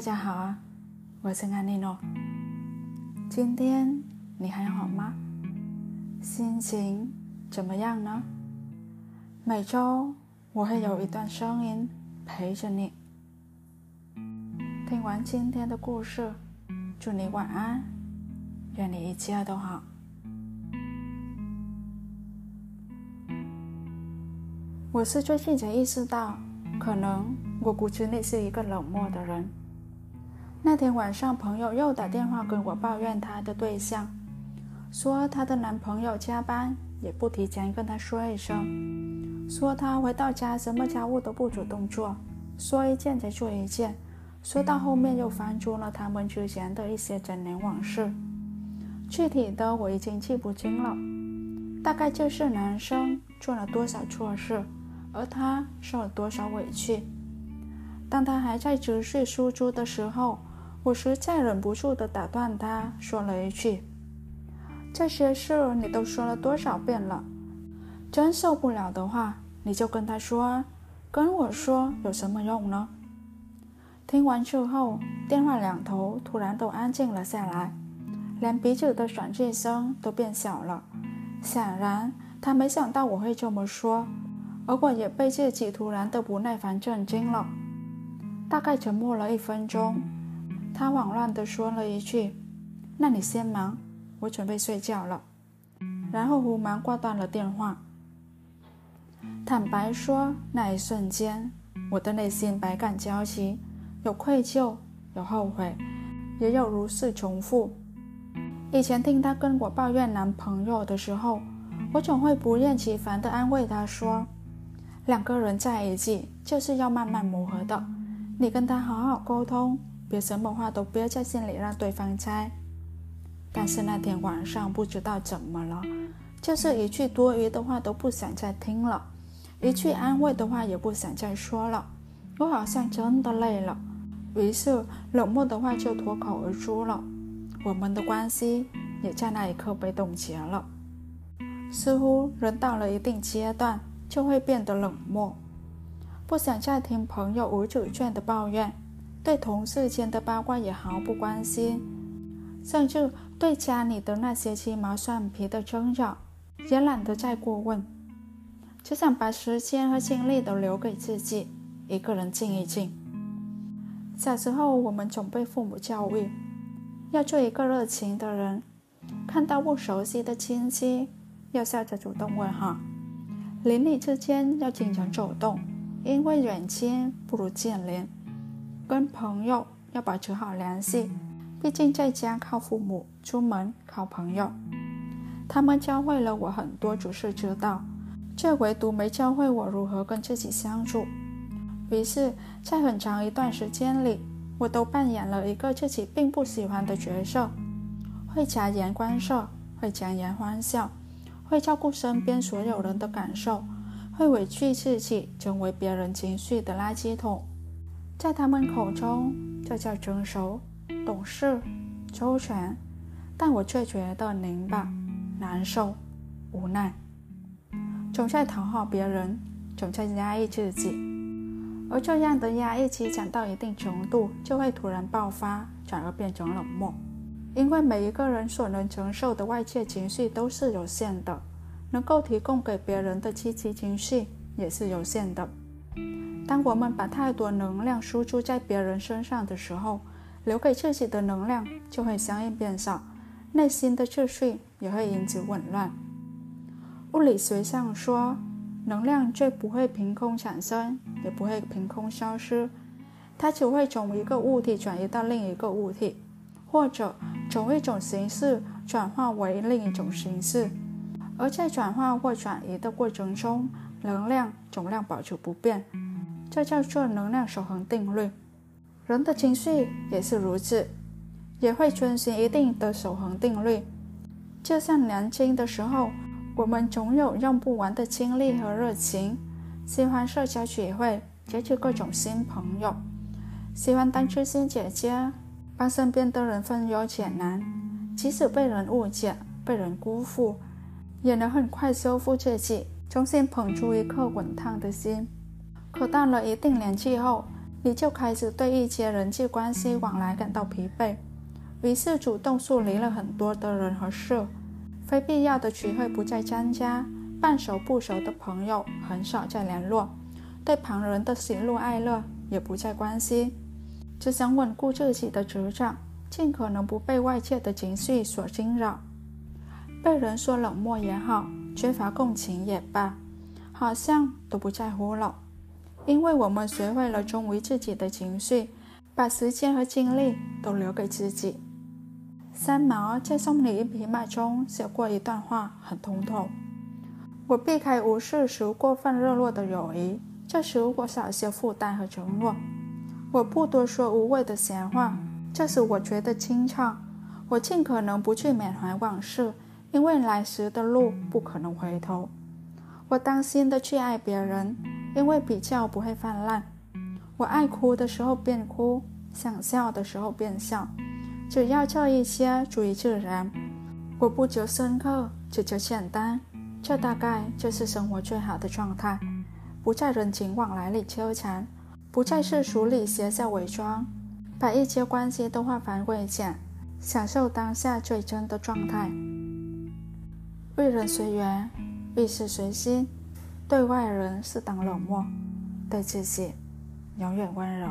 大家好啊，我是安妮诺。今天你还好吗？心情怎么样呢？每周我会有一段声音陪着你。听完今天的故事，祝你晚安，愿你一切都好。我是最近才意识到，可能我骨子里是一个冷漠的人。那天晚上，朋友又打电话跟我抱怨她的对象，说她的男朋友加班也不提前跟她说一声，说她回到家什么家务都不主动做，说一件才做一件，说到后面又翻出了他们之前的一些整年往事，具体的我已经记不清了，大概就是男生做了多少错事，而她受了多少委屈。当他还在持续输出的时候。我实在忍不住的打断他，说了一句：“这些事你都说了多少遍了？真受不了的话，你就跟他说，跟我说有什么用呢？”听完之后，电话两头突然都安静了下来，连彼此的喘气声都变小了。显然，他没想到我会这么说，而我也被自己突然的不耐烦震惊了。大概沉默了一分钟。他慌乱地说了一句：“那你先忙，我准备睡觉了。”然后胡忙挂断了电话。坦白说，那一瞬间，我的内心百感交集，有愧疚，有后悔，也有如释重负。以前听他跟我抱怨男朋友的时候，我总会不厌其烦地安慰他说：“两个人在一起就是要慢慢磨合的，你跟他好好沟通。”别什么话都憋在心里，让对方猜。但是那天晚上不知道怎么了，就是一句多余的话都不想再听了，一句安慰的话也不想再说了。我好像真的累了，于是冷漠的话就脱口而出了。我们的关系也在那一刻被冻结了。似乎人到了一定阶段就会变得冷漠，不想再听朋友无主见的抱怨。对同事间的八卦也毫不关心，甚至对家里的那些鸡毛蒜皮的争吵也懒得再过问，只想把时间和精力都留给自己，一个人静一静。小时候，我们总被父母教育要做一个热情的人，看到不熟悉的亲戚要笑着主动问好，邻里之间要经常走动，因为远亲不如近邻。跟朋友要保持好联系，毕竟在家靠父母，出门靠朋友。他们教会了我很多处事之道，却唯独没教会我如何跟自己相处。于是，在很长一段时间里，我都扮演了一个自己并不喜欢的角色：会察言观色，会强颜欢笑，会照顾身边所有人的感受，会委屈自己，成为别人情绪的垃圾桶。在他们口中，这叫成熟、懂事、周全，但我却觉得拧巴、难受、无奈，总在讨好别人，总在压抑自己，而这样的压抑积攒到一定程度，就会突然爆发，转而变成冷漠。因为每一个人所能承受的外界情绪都是有限的，能够提供给别人的积极情绪也是有限的。当我们把太多能量输出在别人身上的时候，留给自己的能量就会相应变少，内心的秩序也会因此紊乱。物理学上说，能量最不会凭空产生，也不会凭空消失，它只会从一个物体转移到另一个物体，或者从一种形式转化为另一种形式，而在转化或转移的过程中，能量总量保持不变。这叫做能量守恒定律，人的情绪也是如此，也会遵循一定的守恒定律。就像年轻的时候，我们总有用不完的精力和热情，喜欢社交聚会，结交各种新朋友，喜欢当知心姐姐，帮身边的人分忧解难，即使被人误解、被人辜负，也能很快修复自己，重新捧出一颗滚烫的心。可到了一定年纪后，你就开始对一些人际关系往来感到疲惫，于是主动疏离了很多的人和事，非必要的聚会不再参加，半熟不熟的朋友很少再联络，对旁人的喜怒哀乐也不再关心，只想稳固自己的职掌，尽可能不被外界的情绪所惊扰。被人说冷漠也好，缺乏共情也罢，好像都不在乎了，因为我们学会了忠于自己的情绪，把时间和精力都留给自己。三毛在《送你一匹马》中写过一段话，很通透：我避开无事时过分热络的友谊，这使我少些负担和承诺；我不多说无谓的闲话，这时我觉得清畅；我尽可能不去缅怀往事。因为来时的路不可能回头，我当心的去爱别人，因为比较不会泛滥。我爱哭的时候便哭，想笑的时候便笑，只要这一些足以自然。我不求深刻，只求简单，这大概就是生活最好的状态。不在人情往来里纠缠，不在世俗里写下伪装，把一切关系都化繁为简，享受当下最真的状态。为人随缘，遇事随心，对外人适当冷漠，对自己永远温柔。